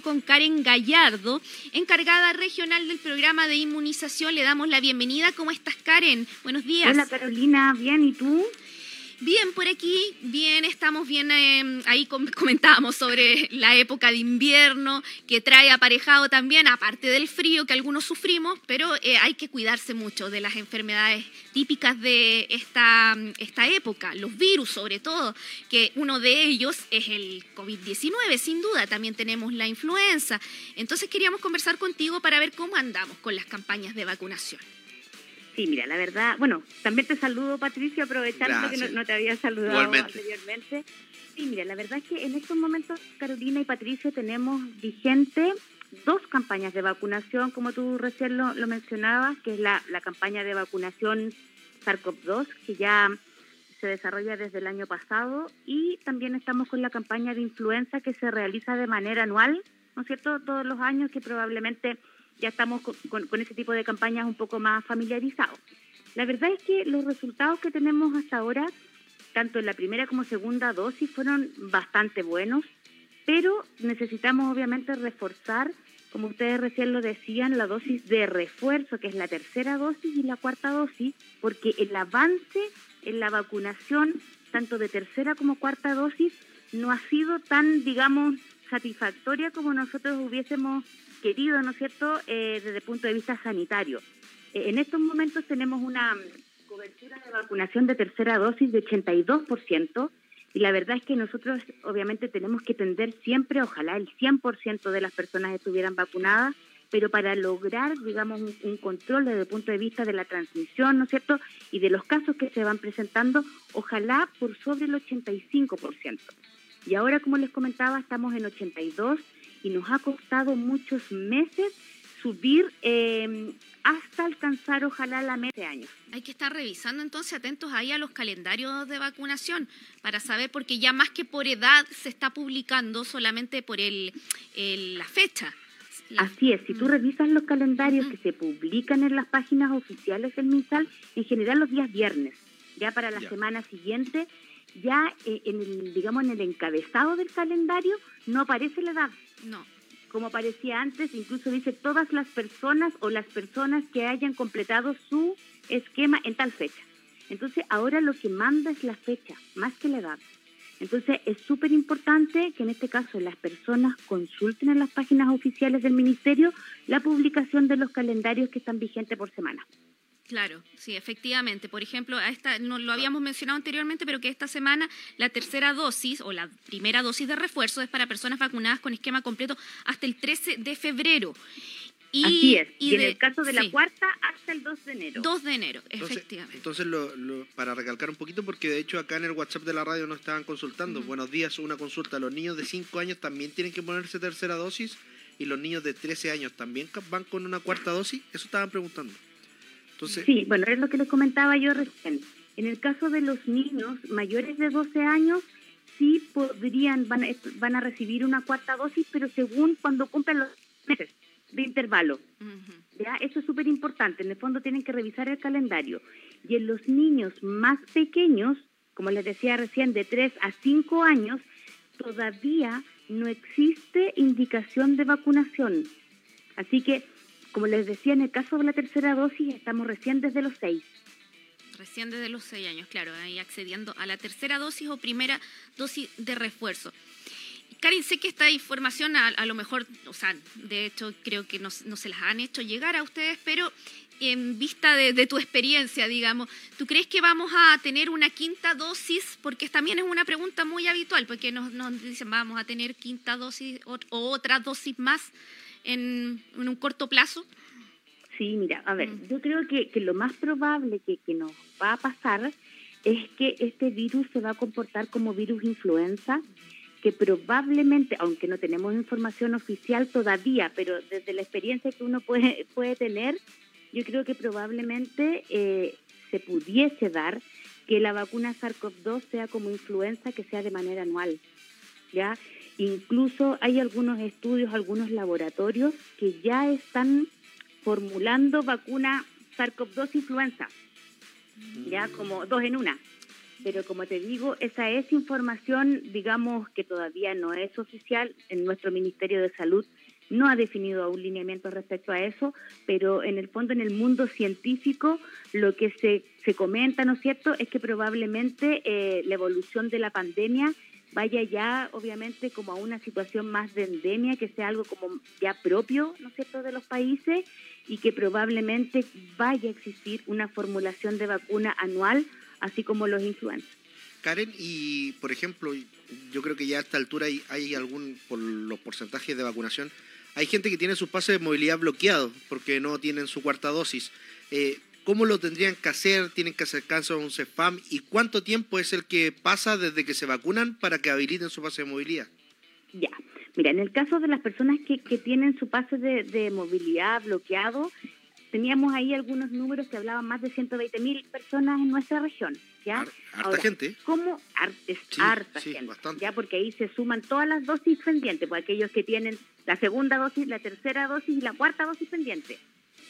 con Karen Gallardo, encargada regional del programa de inmunización. Le damos la bienvenida. ¿Cómo estás, Karen? Buenos días. Hola, Carolina. Bien, ¿y tú? Bien, por aquí, bien, estamos bien, eh, ahí comentábamos sobre la época de invierno que trae aparejado también, aparte del frío que algunos sufrimos, pero eh, hay que cuidarse mucho de las enfermedades típicas de esta, esta época, los virus sobre todo, que uno de ellos es el COVID-19, sin duda, también tenemos la influenza. Entonces queríamos conversar contigo para ver cómo andamos con las campañas de vacunación. Sí, mira, la verdad, bueno, también te saludo, Patricio, aprovechando que no, te había saludado anteriormente. Sí, mira, la verdad es que en estos momentos, Carolina y Patricio, tenemos vigente dos campañas de vacunación, como tú recién lo, mencionabas, que es la, la campaña de vacunación SARS-CoV-2, que ya se desarrolla desde el año pasado, y también estamos con la campaña de influenza que se realiza de manera anual, ¿no es cierto?, todos los años, que probablemente ya estamos con, ese tipo de campañas un poco más familiarizados. La verdad es que los resultados que tenemos hasta ahora, tanto en la primera como segunda dosis, fueron bastante buenos, pero necesitamos obviamente reforzar, como ustedes recién lo decían, la dosis de refuerzo, que es la tercera dosis y la cuarta dosis, porque el avance en la vacunación, tanto de tercera como cuarta dosis, no ha sido tan, digamos, satisfactoria como nosotros hubiésemos querido, ¿no es cierto?, eh, desde el punto de vista sanitario. Eh, en estos momentos tenemos una cobertura de vacunación de tercera dosis de 82%, y la verdad es que nosotros obviamente tenemos que tender siempre, ojalá el 100% de las personas estuvieran vacunadas, pero para lograr, digamos, un, control desde el punto de vista de la transmisión, ¿no es cierto?, y de los casos que se van presentando, ojalá por sobre el 85%. Y ahora, como les comentaba, estamos en 82 y nos ha costado muchos meses subir eh, hasta alcanzar ojalá la meta de años. Hay que estar revisando entonces atentos ahí a los calendarios de vacunación para saber, porque ya más que por edad se está publicando solamente por el, la fecha. Así es, si tú mm. revisas los calendarios que se publican en las páginas oficiales del MinSal, en general los días viernes, ya para la semana siguiente, ya eh, en el, digamos, en el encabezado del calendario no aparece la edad. No. Como aparecía antes, incluso dice todas las personas o las personas que hayan completado su esquema en tal fecha. Entonces, ahora lo que manda es la fecha, más que la edad. Entonces, es súper importante que en este caso las personas consulten en las páginas oficiales del Ministerio la publicación de los calendarios que están vigentes por semana. Claro, sí, efectivamente. Por ejemplo, a esta, no lo habíamos mencionado anteriormente, pero que esta semana la tercera dosis o la primera dosis de refuerzo es para personas vacunadas con esquema completo hasta el 13 de febrero. Y, Así es. Y, en el caso de la cuarta, hasta el 2 de enero. 2 de enero, efectivamente. Entonces, para recalcar un poquito, porque de hecho acá en el WhatsApp de la radio nos estaban consultando. Buenos días, una consulta. Los niños de 5 años también tienen que ponerse tercera dosis y los niños de 13 años también van con una cuarta dosis. Eso estaban preguntando. Sí, bueno, es lo que les comentaba yo recién. En el caso de los niños mayores de 12 años, sí podrían, van, van a recibir una cuarta dosis, pero según cuando cumplen los meses de intervalo. ¿Ya? Eso es súper importante. En el fondo tienen que revisar el calendario. Y en los niños más pequeños, como les decía recién, de 3 a 5 años, todavía no existe indicación de vacunación. Así que como les decía, en el caso de la tercera dosis estamos recién desde los seis. Recién desde los seis años, claro, ahí accediendo a la tercera dosis o primera dosis de refuerzo. Karin, sé que esta información a, lo mejor, o sea, de hecho creo que no, se las han hecho llegar a ustedes, pero en vista de, tu experiencia, digamos, ¿tú crees que vamos a tener una quinta dosis? Porque también es una pregunta muy habitual, porque nos, dicen vamos a tener quinta dosis o, o otra dosis más en, un corto plazo? Sí, mira, a ver, mm. yo creo que, que, lo más probable que, que nos va a pasar es que este virus se va a comportar como virus influenza, que probablemente, aunque no tenemos información oficial todavía, pero desde la experiencia que uno puede, puede tener, yo creo que probablemente eh, se pudiese dar que la vacuna SARS-CoV-2 sea como influenza, que sea de manera anual. ¿ya? Incluso hay algunos estudios, algunos laboratorios que ya están formulando vacuna SARS-CoV-2 influenza, ya como dos en una. pero como te digo, esa es información, digamos, que todavía no es oficial. En nuestro Ministerio de Salud no ha definido aún lineamientos respecto a eso, pero en el fondo, en el mundo científico, lo que se, se comenta, ¿no es cierto?, es que probablemente eh, la evolución de la pandemia vaya ya, obviamente, como a una situación más de endemia, que sea algo como ya propio, ¿no es cierto?, de los países y que probablemente vaya a existir una formulación de vacuna anual así como los influencers. Karen, y por ejemplo, yo creo que ya a esta altura hay, algún, por los porcentajes de vacunación, hay gente que tiene sus pases de movilidad bloqueados porque no tienen su cuarta dosis. Eh, ¿Cómo lo tendrían que hacer? ¿Tienen que acercarse a un CEFAM? ¿Y cuánto tiempo es el que pasa desde que se vacunan para que habiliten su pase de movilidad? Ya, mira, en el caso de las personas que, que tienen su pase de, de movilidad bloqueado, teníamos ahí algunos números que hablaban más de 120 mil personas en nuestra región. ¿ya? harta gente. ¿Cómo? es harta gente. ¿ya? Porque ahí se suman todas las dosis pendientes, pues aquellos que tienen la segunda dosis, la tercera dosis y la cuarta dosis pendiente.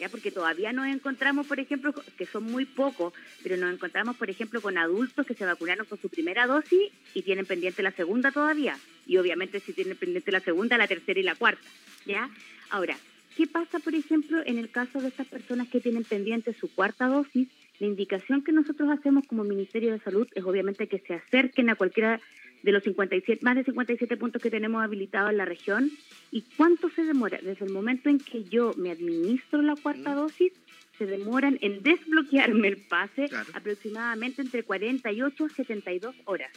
Porque todavía nos encontramos, por ejemplo, que son muy pocos, pero nos encontramos, por ejemplo, con adultos que se vacunaron con su primera dosis y tienen pendiente la segunda todavía. Y obviamente si tienen pendiente la segunda, la tercera y la cuarta. ¿Ya? Ahora, ¿Qué pasa, por ejemplo, en el caso de estas personas que tienen pendiente su cuarta dosis? La indicación que nosotros hacemos como Ministerio de Salud es obviamente que se acerquen a cualquiera de los 57, más de 57 puntos que tenemos habilitados en la región. ¿Y cuánto se demora? Desde el momento en que yo me administro la cuarta dosis, se demoran en desbloquearme el pase aproximadamente entre 48 a 72 horas.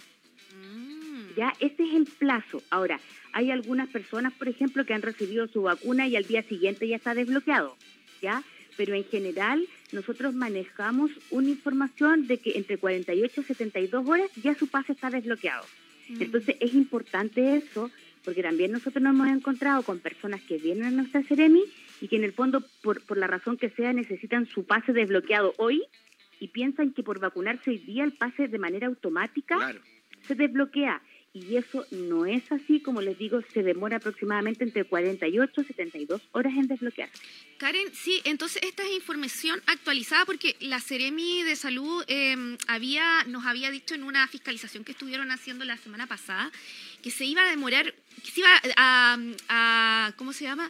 Mm. Ya, ese es el plazo. Ahora, hay algunas personas, por ejemplo, que han recibido su vacuna y al día siguiente ya está desbloqueado, ¿ya? Pero en general nosotros manejamos una información de que entre 48 y 72 horas ya su pase está desbloqueado. Mm. Entonces es importante eso, porque también nosotros nos hemos encontrado con personas que vienen a nuestra Ceremi y que en el fondo, por, por la razón que sea, necesitan su pase desbloqueado hoy y piensan que por vacunarse hoy día el pase de manera automática se desbloquea y eso no es así, como les digo, se demora aproximadamente entre 48 y 72 horas en desbloquear. Karen, sí, entonces esta es información actualizada porque la Ceremi de Salud em, había, nos había dicho en una fiscalización que estuvieron haciendo la semana pasada que se iba a demorar, que se iba a, ¿cómo se llama?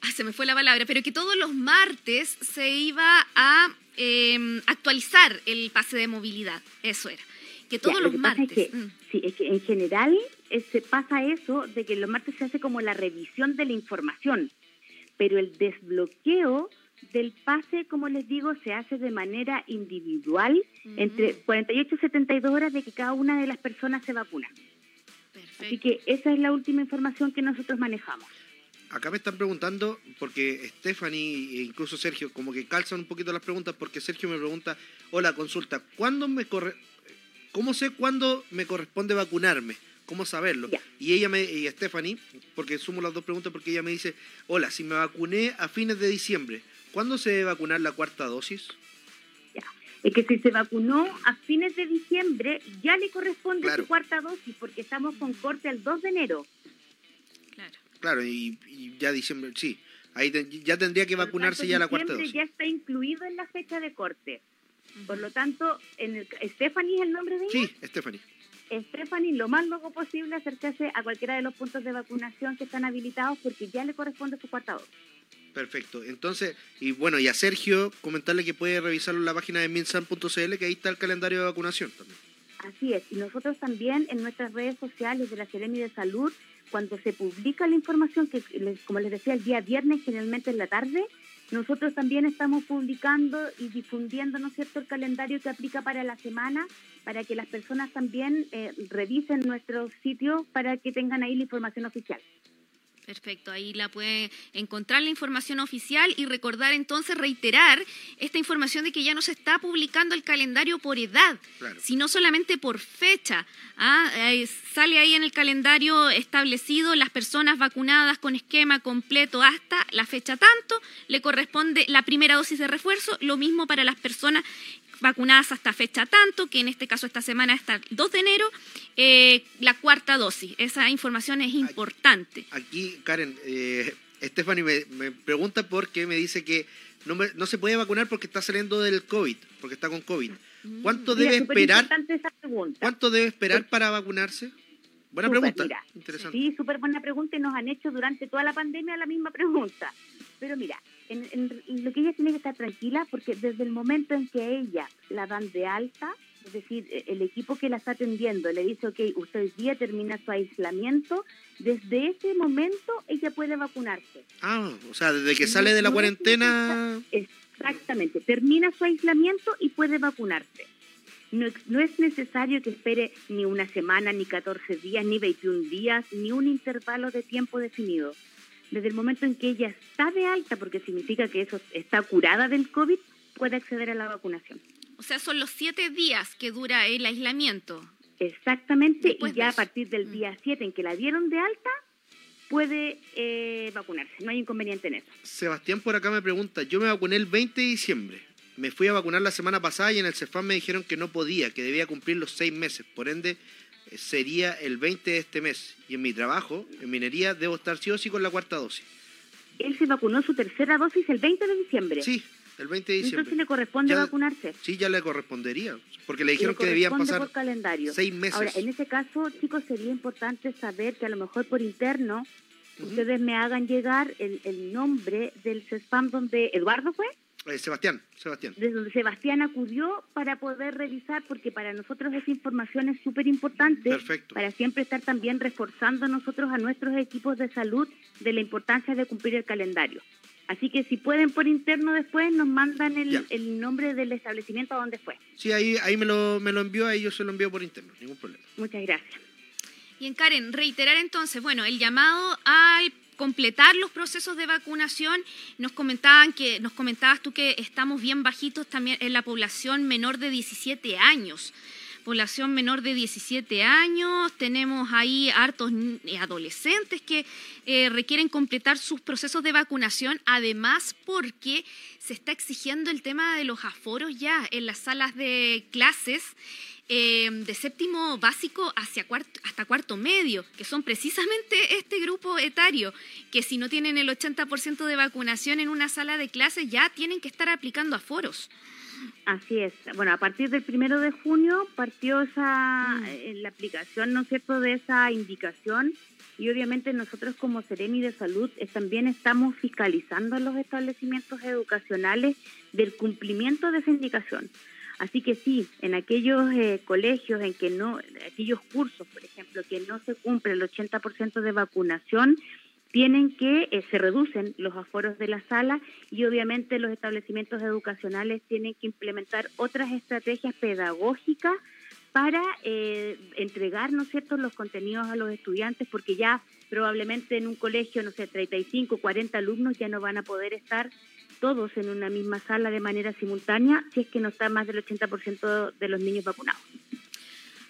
Ah, se me fue la palabra, pero que todos los martes se iba a em, actualizar el pase de movilidad, eso era que todos los martes. Mm. Sí, es que en general eh, se pasa eso de que los martes se hace como la revisión de la información, pero el desbloqueo del pase, como les digo, se hace de manera individual entre 48 y 72 horas de que cada una de las personas se vacuna. Así que esa es la última información que nosotros manejamos. Acá me están preguntando, porque Stephanie e incluso Sergio, como que calzan un poquito las preguntas, porque Sergio me pregunta, hola, consulta, ¿cuándo me corre ¿Cómo sé cuándo me corresponde vacunarme? ¿Cómo saberlo? Y ella me, y Stephanie, porque sumo las dos preguntas, porque ella me dice, hola, si me vacuné a fines de diciembre, ¿cuándo se debe vacunar la cuarta dosis? Ya. Es que si se vacunó a fines de diciembre, ya le corresponde su cuarta dosis, porque estamos con corte al 2 de enero. Claro. Claro, y, ya diciembre, sí. Ahí ya tendría que vacunarse ya la cuarta dosis. ya está incluido en la fecha de corte. Por lo tanto, en el, ¿Stephanie es el nombre de ella? Sí, Stephanie. Stephanie, lo más luego posible acercarse a cualquiera de los puntos de vacunación que están habilitados porque ya le corresponde su cuarta dosis. Perfecto. Entonces, y bueno, y a Sergio comentarle que puede revisarlo en la página de minsan.cl, que ahí está el calendario de vacunación también. Así es. Y nosotros también en nuestras redes sociales de la Seremi de Salud, cuando se publica la información, que como les decía, el día viernes, generalmente en la tarde, nosotros también estamos publicando y difundiendo, ¿no es cierto?, el calendario que aplica para la semana, para que las personas también eh, revisen nuestro sitio para que tengan ahí la información oficial. Perfecto, ahí la puede encontrar la información oficial y recordar entonces, reiterar esta información de que ya no se está publicando el calendario por edad, sino solamente por fecha. ¿ah? Eh, sale ahí en el calendario establecido las personas vacunadas con esquema completo hasta la fecha tanto, le corresponde la primera dosis de refuerzo, lo mismo para las personas vacunadas hasta fecha tanto, que en este caso esta semana hasta el 2 de enero, eh, la cuarta dosis. Esa información es importante. Aquí, Karen, eh, Stephanie me, me, pregunta por qué me dice que no, no se puede vacunar porque está saliendo del COVID, porque está con COVID. Mm. ¿Cuánto debe esperar? ¿Cuánto debe esperar para vacunarse? Buena pregunta. Interesante. Sí, súper buena pregunta y nos han hecho durante toda la pandemia la misma pregunta. Pero mira, en, lo que ella tiene que estar tranquila porque desde el momento en que ella la dan de alta, es decir, e, el equipo que la está atendiendo le dice, ok, usted hoy día termina su aislamiento, desde ese momento ella puede vacunarse. Ah, o sea, desde que sale de la cuarentena... Exactamente, termina su aislamiento y puede vacunarse. No, no, es necesario que espere ni una semana, ni 14 días, ni 21 días, ni un intervalo de tiempo definido. Desde el momento en que ella está de alta, porque significa que eso está curada del COVID, puede acceder a la vacunación. O sea, son los siete días que dura el aislamiento. Exactamente, y ya a partir del mm. día 7 en que la dieron de alta, puede eh, vacunarse. No hay inconveniente en eso. Sebastián por acá me pregunta, yo me vacuné el 20 de diciembre. Me fui a vacunar la semana pasada y en el CEFAM me dijeron que no podía, que debía cumplir los seis meses. Por ende, sería el 20 de este mes. Y en mi trabajo, en minería, debo estar sí o sí con la cuarta dosis. Él se vacunó su tercera dosis el 20 de diciembre. Sí, el 20 de diciembre. Entonces le corresponde vacunarse. Sí, ya le correspondería, porque le dijeron que debían pasar por calendario. seis meses. Ahora, en ese caso, chicos, sería importante saber que a lo mejor por interno ustedes me hagan llegar el, el nombre del CESPAM donde Eduardo fue. Eh, Sebastián, Sebastián. Desde donde Sebastián acudió para poder revisar, porque para nosotros esa información es súper importante. Para siempre estar también reforzando nosotros a nuestros equipos de salud de la importancia de cumplir el calendario. Así que si pueden por interno después nos mandan el, el nombre del establecimiento a donde fue. Sí, ahí, ahí me, lo, me lo envió, ahí yo se lo envío por interno, ningún problema. Muchas gracias. Y en Karen, reiterar entonces, bueno, el llamado al completar los procesos de vacunación. Nos comentaban que, nos comentabas tú que estamos bien bajitos también en la población menor de 17 años. Población menor de 17 años, tenemos ahí hartos adolescentes que eh, requieren completar sus procesos de vacunación, además porque se está exigiendo el tema de los aforos ya en las salas de clases Em, de séptimo básico hacia cuarto, hasta cuarto medio, que son precisamente este grupo etario, que si no tienen el 80% de vacunación en una sala de clases ya tienen que estar aplicando aforos. Así es. Bueno, a partir del primero de junio partió esa, mm. eh, la aplicación, ¿no es cierto?, de esa indicación y obviamente nosotros como Seremi de Salud eh, también estamos fiscalizando los establecimientos educacionales del cumplimiento de esa indicación. Así que sí, en aquellos eh, colegios en que no, aquellos cursos, por ejemplo, que no se cumple el 80% de vacunación, tienen que, eh, se reducen los aforos de la sala y obviamente los establecimientos educacionales tienen que implementar otras estrategias pedagógicas para eh, entregar, ¿no cierto?, los contenidos a los estudiantes, porque ya probablemente en un colegio, no sé, 35, 40 alumnos ya no van a poder estar todos en una misma sala de manera simultánea si es que no está más del 80% de los niños vacunados.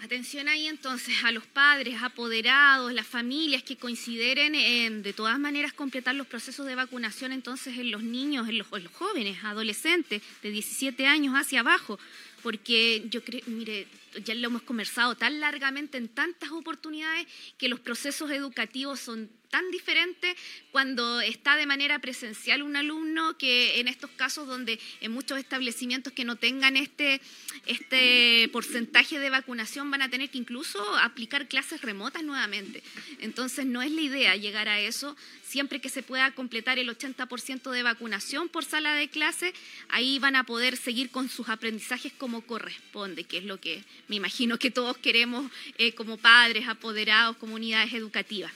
Atención ahí entonces a los padres, apoderados, las familias que consideren en, de todas maneras completar los procesos de vacunación entonces en los niños, en los, en los jóvenes, adolescentes de 17 años hacia abajo, porque yo creo, mire, ya lo hemos conversado tan largamente en tantas oportunidades que los procesos educativos son tan diferentes cuando está de manera presencial un alumno que en estos casos donde en muchos establecimientos que no tengan este, este porcentaje de vacunación van a tener que incluso aplicar clases remotas nuevamente. Entonces no es la idea llegar a eso. Siempre que se pueda completar el 80% de vacunación por sala de clase, ahí van a poder seguir con sus aprendizajes como corresponde, que es lo que me imagino que todos queremos eh, como padres, apoderados, comunidades educativas.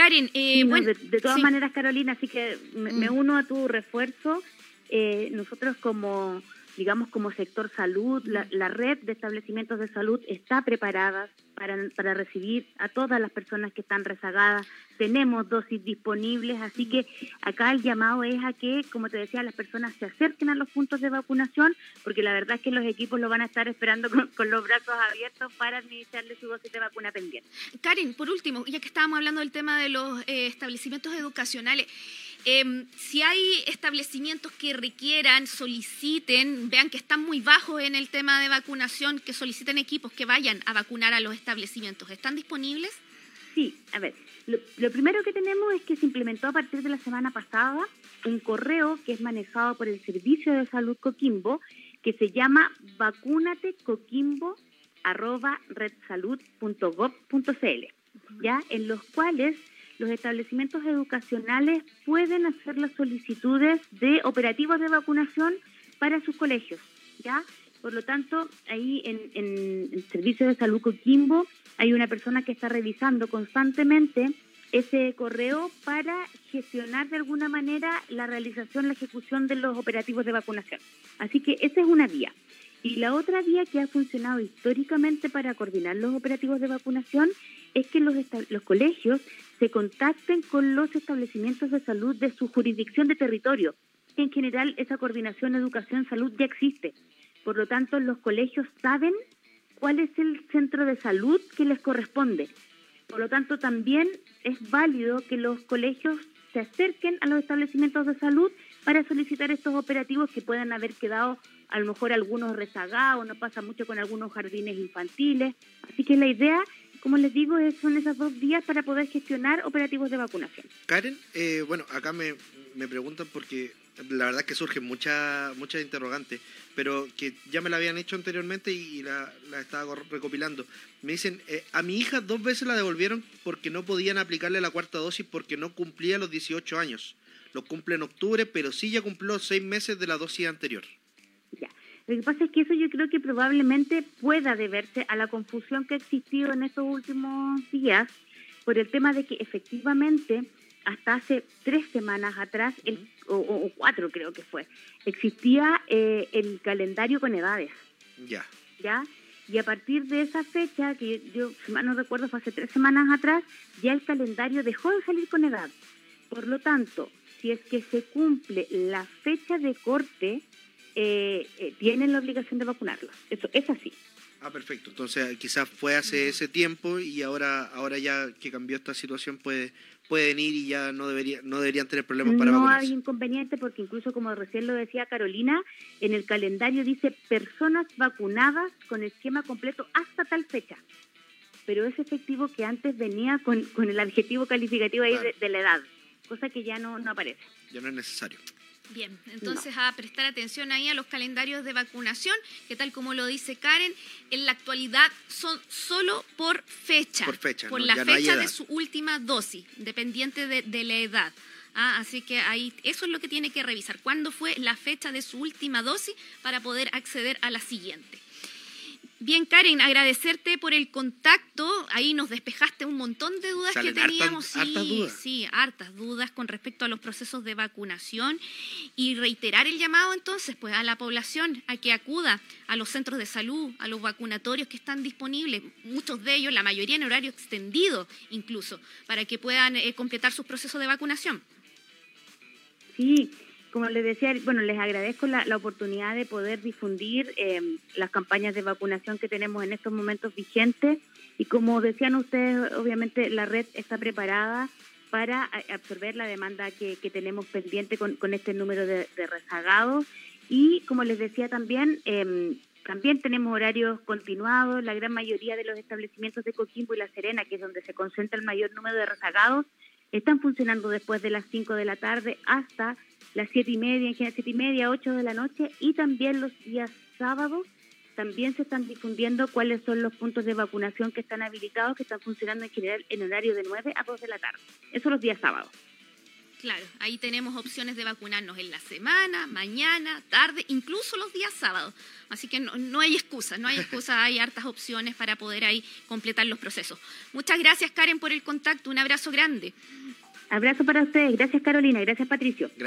Karen, eh, bueno, de, todas maneras, Carolina, así que me, mm. uno a tu refuerzo. Eh, nosotros como digamos, como sector salud, la, red de establecimientos de salud está preparada para, para recibir a todas las personas que están rezagadas. Tenemos dosis disponibles, así que acá el llamado es a que, como te decía, las personas se acerquen a los puntos de vacunación, porque la verdad es que los equipos lo van a estar esperando con, los brazos abiertos para administrarle su dosis de vacuna pendiente. Karen, por último, ya que estábamos hablando del tema de los eh, establecimientos educacionales, Em, si hay establecimientos que requieran, soliciten, vean que están muy bajos en el tema de vacunación, que soliciten equipos que vayan a vacunar a los establecimientos, ¿están disponibles? Sí, a ver, lo, lo primero que tenemos es que se implementó a partir de la semana pasada un correo que es manejado por el Servicio de Salud Coquimbo que se llama vacunatecoquimbo.redsalud.gov.cl, ¿ya? En los cuales los establecimientos educacionales pueden hacer las solicitudes de operativos de vacunación para sus colegios, ¿ya? Por lo tanto, ahí en, el Servicio de Salud Coquimbo hay una persona que está revisando constantemente ese correo para gestionar de alguna manera la realización, la ejecución de los operativos de vacunación. Así que esa es una vía. Y la otra vía que ha funcionado históricamente para coordinar los operativos de vacunación es que los, los colegios se contacten con los establecimientos de salud de su jurisdicción de territorio. En general, esa coordinación educación-salud ya existe. Por lo tanto, los colegios saben cuál es el centro de salud que les corresponde. Por lo tanto, también es válido que los colegios se acerquen a los establecimientos de salud para solicitar estos operativos que puedan haber quedado a lo mejor algunos rezagados, no pasa mucho con algunos jardines infantiles. Así que la idea, como les digo, son esas dos vías para poder gestionar operativos de vacunación. Karen, eh, bueno, acá me, me preguntan porque la verdad es que surgen muchas muchas interrogantes, pero que ya me la habían hecho anteriormente y la, la estaba recopilando. Me dicen, eh, a mi hija dos veces la devolvieron porque no podían aplicarle la cuarta dosis porque no cumplía los 18 años. Lo cumple en octubre, pero sí ya cumplió seis meses de la dosis anterior. Lo que pasa es que eso yo creo que probablemente pueda deberse a la confusión que ha existido en estos últimos días por el tema de que efectivamente hasta hace tres semanas atrás, o, cuatro creo que fue, existía eh, el calendario con edades. Ya. ¿Ya? Y a partir de esa fecha, que yo, si mal no recuerdo, fue hace tres semanas atrás, ya el calendario dejó de salir con edad. Por lo tanto, si es que se cumple la fecha de corte, eh, eh, tienen la obligación de vacunarlos. Eso es así. Ah, perfecto. Entonces, quizás fue hace ese tiempo y ahora, ahora ya que cambió esta situación, puede, pueden ir y ya no, debería, no deberían tener problemas para no vacunarse. No hay inconveniente porque incluso, como recién lo decía Carolina, en el calendario dice personas vacunadas con esquema completo hasta tal fecha. Pero es efectivo que antes venía con, con el adjetivo calificativo ahí de, de, la edad, cosa que ya no, no aparece. Ya no es necesario. Bien, entonces a prestar atención ahí a los calendarios de vacunación, que tal como lo dice Karen, en la actualidad son solo por fecha. Por fecha, Por la fecha de su última dosis, dependiente de, la edad. Ah, así que ahí eso es lo que tiene que revisar. ¿Cuándo fue la fecha de su última dosis para poder acceder a la siguiente? Bien, Karen, agradecerte por el contacto. Ahí nos despejaste un montón de dudas que teníamos. sí, hartas dudas. sí, hartas dudas con respecto a los procesos de vacunación y reiterar el llamado entonces pues a la población a que acuda a los centros de salud, a los vacunatorios que están disponibles, muchos de ellos, la mayoría en horario extendido incluso, para que puedan eh, completar sus procesos de vacunación. Sí, como les decía, bueno, les agradezco la, oportunidad de poder difundir em, las campañas de vacunación que tenemos en estos momentos vigentes. Y como decían ustedes, obviamente la red está preparada para absorber la demanda que, tenemos pendiente con, este número de, rezagados. Y como les decía también, em, también tenemos horarios continuados, la gran mayoría de los establecimientos de Coquimbo y La Serena, que es donde se concentra el mayor número de rezagados, están funcionando después de las 5 de la tarde hasta las siete y media, en general siete y media, ocho de la noche y también los días sábados también se están difundiendo cuáles son los puntos de vacunación que están habilitados, que están funcionando en general en horario de 9 a 2 de la tarde. Eso los días sábados. Claro, ahí tenemos opciones de vacunarnos en la semana, mañana, tarde, incluso los días sábados. Así que no, no hay excusa, no hay excusa, hay hartas opciones para poder ahí completar los procesos. Muchas gracias Karen por el contacto, un abrazo grande. Abrazo para ustedes, gracias Carolina, gracias Patricio.